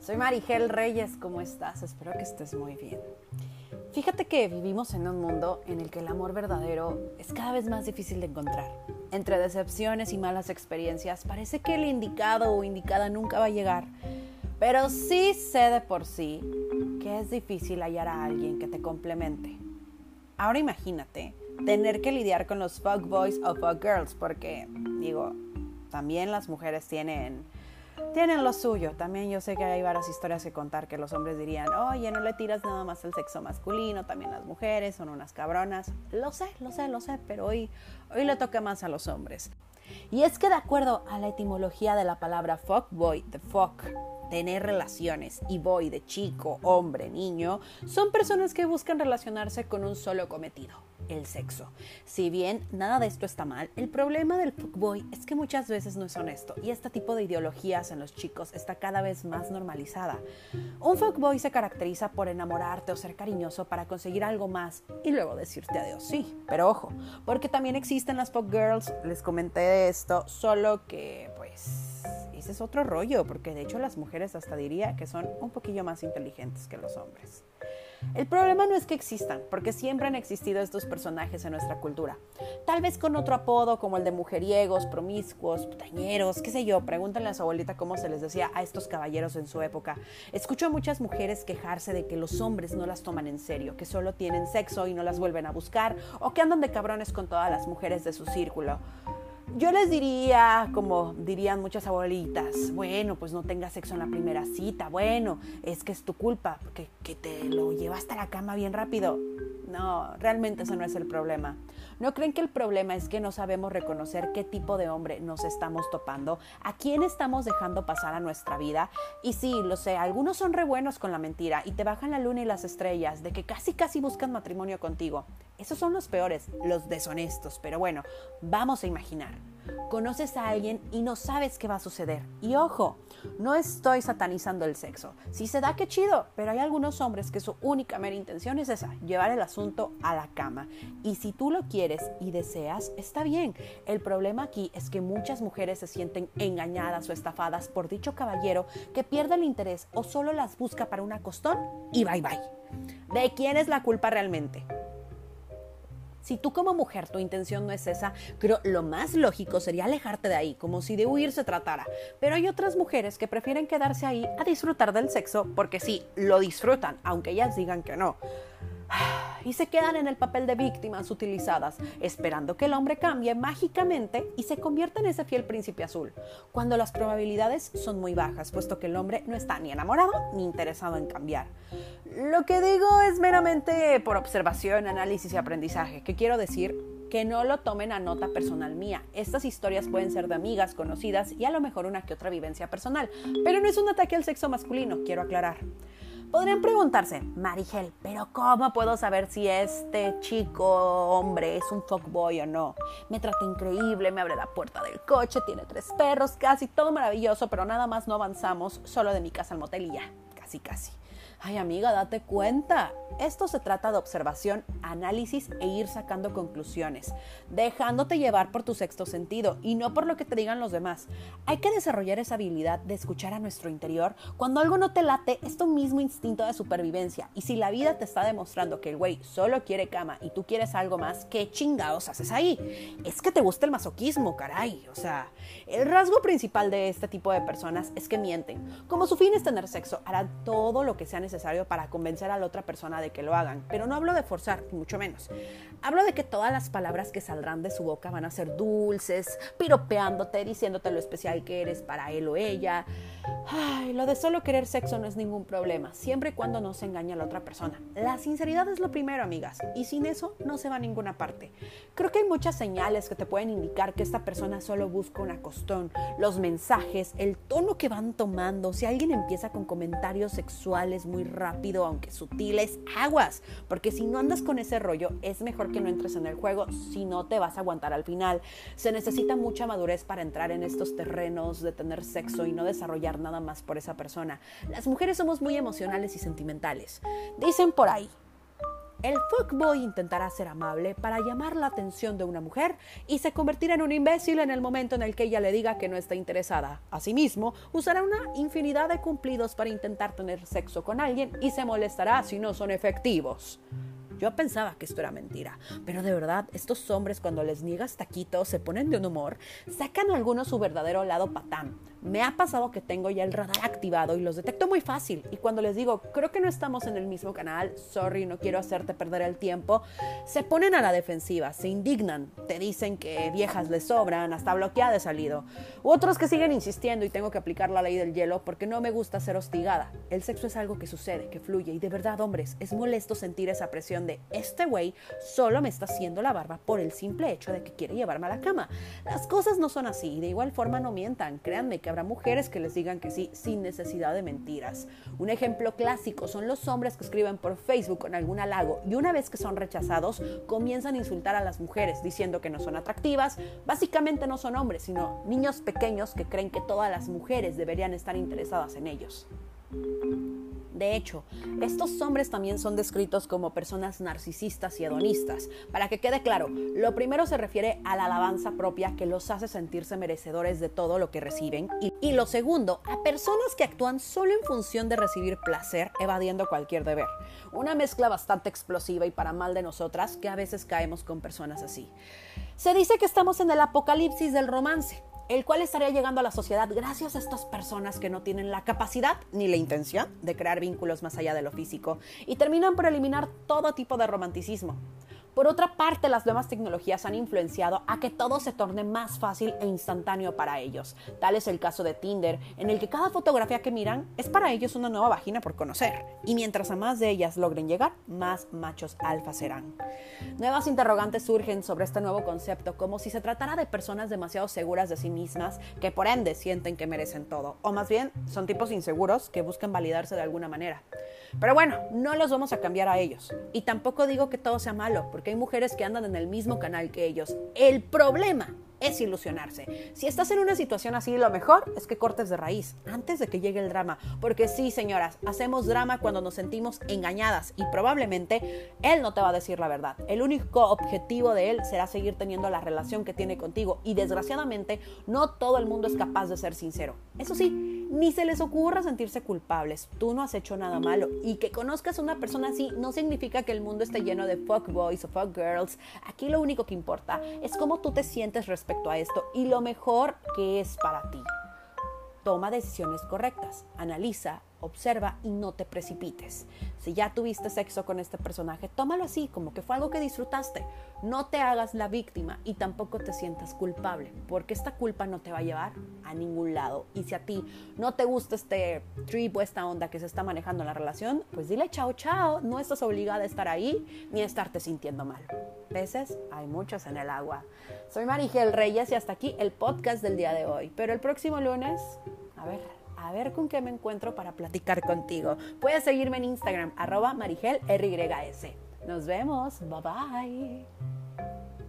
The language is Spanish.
Soy Marigel Reyes, ¿cómo estás? Espero que estés muy bien. Fíjate que vivimos en un mundo en el que el amor verdadero es cada vez más difícil de encontrar. Entre decepciones y malas experiencias, parece que el indicado o indicada nunca va a llegar. Pero sí sé de por sí que es difícil hallar a alguien que te complemente. Ahora imagínate tener que lidiar con los fuck boys o fuck girls, porque digo, también las mujeres tienen, tienen lo suyo. También yo sé que hay varias historias que contar que los hombres dirían, oye, no le tiras nada más al sexo masculino, también las mujeres son unas cabronas. Lo sé, lo sé, lo sé, pero hoy, hoy le toca más a los hombres. Y es que de acuerdo a la etimología de la palabra fuck boy, de fuck, tener relaciones, y boy de chico, hombre, niño, son personas que buscan relacionarse con un solo cometido el sexo. Si bien nada de esto está mal, el problema del fuckboy es que muchas veces no es honesto y este tipo de ideologías en los chicos está cada vez más normalizada. Un fuckboy se caracteriza por enamorarte o ser cariñoso para conseguir algo más y luego decirte adiós, sí. Pero ojo, porque también existen las fuckgirls, les comenté esto, solo que pues ese es otro rollo, porque de hecho las mujeres hasta diría que son un poquillo más inteligentes que los hombres. El problema no es que existan, porque siempre han existido estos personajes en nuestra cultura. Tal vez con otro apodo como el de mujeriegos, promiscuos, putañeros, qué sé yo. Pregúntenle a su abuelita cómo se les decía a estos caballeros en su época. Escucho a muchas mujeres quejarse de que los hombres no las toman en serio, que solo tienen sexo y no las vuelven a buscar, o que andan de cabrones con todas las mujeres de su círculo. Yo les diría, como dirían muchas abuelitas, bueno, pues no tengas sexo en la primera cita, bueno, es que es tu culpa, que, que te lo llevaste a la cama bien rápido. No, realmente eso no es el problema. ¿No creen que el problema es que no sabemos reconocer qué tipo de hombre nos estamos topando? ¿A quién estamos dejando pasar a nuestra vida? Y sí, lo sé, algunos son re buenos con la mentira y te bajan la luna y las estrellas de que casi casi buscan matrimonio contigo. Esos son los peores, los deshonestos. Pero bueno, vamos a imaginar. Conoces a alguien y no sabes qué va a suceder. Y ojo, no estoy satanizando el sexo. Si se da, qué chido, pero hay algunos hombres que su única mera intención es esa, llevar el asunto a la cama. Y si tú lo quieres y deseas, está bien. El problema aquí es que muchas mujeres se sienten engañadas o estafadas por dicho caballero que pierde el interés o solo las busca para un acostón y bye bye. ¿De quién es la culpa realmente? Si tú como mujer tu intención no es esa, creo lo más lógico sería alejarte de ahí, como si de huir se tratara. Pero hay otras mujeres que prefieren quedarse ahí a disfrutar del sexo porque sí, lo disfrutan, aunque ellas digan que no y se quedan en el papel de víctimas utilizadas, esperando que el hombre cambie mágicamente y se convierta en ese fiel príncipe azul, cuando las probabilidades son muy bajas, puesto que el hombre no está ni enamorado ni interesado en cambiar. Lo que digo es meramente por observación, análisis y aprendizaje, que quiero decir que no lo tomen a nota personal mía. Estas historias pueden ser de amigas, conocidas y a lo mejor una que otra vivencia personal, pero no es un ataque al sexo masculino, quiero aclarar. Podrían preguntarse, Marigel, pero ¿cómo puedo saber si este chico hombre es un fuckboy o no? Me trata increíble, me abre la puerta del coche, tiene tres perros, casi todo maravilloso, pero nada más no avanzamos solo de mi casa al motel y ya, casi casi. Ay amiga, date cuenta. Esto se trata de observación, análisis e ir sacando conclusiones, dejándote llevar por tu sexto sentido y no por lo que te digan los demás. Hay que desarrollar esa habilidad de escuchar a nuestro interior. Cuando algo no te late, es tu mismo instinto de supervivencia. Y si la vida te está demostrando que el güey solo quiere cama y tú quieres algo más, ¿qué chingados haces ahí? Es que te gusta el masoquismo, caray. O sea, el rasgo principal de este tipo de personas es que mienten. Como su fin es tener sexo, harán todo lo que sea necesario necesario para convencer a la otra persona de que lo hagan. Pero no hablo de forzar, mucho menos. Hablo de que todas las palabras que saldrán de su boca van a ser dulces, piropeándote, diciéndote lo especial que eres para él o ella. Ay, lo de solo querer sexo no es ningún problema, siempre y cuando no se engañe a la otra persona. La sinceridad es lo primero, amigas, y sin eso no se va a ninguna parte. Creo que hay muchas señales que te pueden indicar que esta persona solo busca un acostón, los mensajes, el tono que van tomando, si alguien empieza con comentarios sexuales muy rápido, aunque sutiles, aguas, porque si no andas con ese rollo, es mejor que no entres en el juego, si no te vas a aguantar al final. Se necesita mucha madurez para entrar en estos terrenos de tener sexo y no desarrollar nada más por esa persona. Las mujeres somos muy emocionales y sentimentales. Dicen por ahí, El fuckboy intentará ser amable para llamar la atención de una mujer y se convertirá en un imbécil en el momento en el que ella le diga que no está interesada. Asimismo, usará una infinidad de cumplidos para intentar tener sexo con alguien y se molestará si no son efectivos. Yo pensaba que esto era mentira, pero de verdad, estos hombres cuando les niegas taquitos se ponen de un humor, sacan algunos su verdadero lado patán. Me ha pasado que tengo ya el radar activado y los detecto muy fácil. Y cuando les digo, creo que no estamos en el mismo canal, sorry, no quiero hacerte perder el tiempo, se ponen a la defensiva, se indignan, te dicen que viejas les sobran, hasta bloqueada de salido. U otros que siguen insistiendo y tengo que aplicar la ley del hielo porque no me gusta ser hostigada. El sexo es algo que sucede, que fluye y de verdad, hombres, es molesto sentir esa presión de este güey solo me está haciendo la barba por el simple hecho de que quiere llevarme a la cama. Las cosas no son así y de igual forma no mientan, créanme que habrá mujeres que les digan que sí sin necesidad de mentiras. Un ejemplo clásico son los hombres que escriben por Facebook con algún halago y una vez que son rechazados comienzan a insultar a las mujeres diciendo que no son atractivas. Básicamente no son hombres, sino niños pequeños que creen que todas las mujeres deberían estar interesadas en ellos. De hecho, estos hombres también son descritos como personas narcisistas y hedonistas. Para que quede claro, lo primero se refiere a la alabanza propia que los hace sentirse merecedores de todo lo que reciben y, lo segundo, a personas que actúan solo en función de recibir placer, evadiendo cualquier deber. Una mezcla bastante explosiva y para mal de nosotras que a veces caemos con personas así. Se dice que estamos en el apocalipsis del romance el cual estaría llegando a la sociedad gracias a estas personas que no tienen la capacidad ni la intención de crear vínculos más allá de lo físico y terminan por eliminar todo tipo de romanticismo. Por otra parte, las nuevas tecnologías han influenciado a que todo se torne más fácil e instantáneo para ellos. Tal es el caso de Tinder, en el que cada fotografía que miran es para ellos una nueva vagina por conocer. Y mientras a más de ellas logren llegar, más machos alfa serán. Nuevas interrogantes surgen sobre este nuevo concepto, como si se tratara de personas demasiado seguras de sí mismas, que por ende sienten que merecen todo. O más bien, son tipos inseguros que buscan validarse de alguna manera. Pero bueno, no los vamos a cambiar a ellos. Y tampoco digo que todo sea malo, porque hay mujeres que andan en el mismo canal que ellos. El problema es ilusionarse. Si estás en una situación así, lo mejor es que cortes de raíz antes de que llegue el drama. Porque sí, señoras, hacemos drama cuando nos sentimos engañadas y probablemente él no te va a decir la verdad. El único objetivo de él será seguir teniendo la relación que tiene contigo y desgraciadamente no todo el mundo es capaz de ser sincero. Eso sí, ni se les ocurra sentirse culpables. Tú no has hecho nada malo y que conozcas a una persona así no significa que el mundo esté lleno de fuck boys o fuck girls. Aquí lo único que importa es cómo tú te sientes respecto a esto y lo mejor que es para ti. Toma decisiones correctas, analiza, observa y no te precipites. Si ya tuviste sexo con este personaje, tómalo así, como que fue algo que disfrutaste. No te hagas la víctima y tampoco te sientas culpable, porque esta culpa no te va a llevar a ningún lado. Y si a ti no te gusta este trip o esta onda que se está manejando en la relación, pues dile chao, chao. No estás obligada a estar ahí ni a estarte sintiendo mal. Peces hay muchos en el agua. Soy Marigel Reyes y hasta aquí el podcast del día de hoy. Pero el próximo lunes, a ver, a ver con qué me encuentro para platicar contigo. Puedes seguirme en Instagram, arroba marigelrys. Nos vemos, bye bye.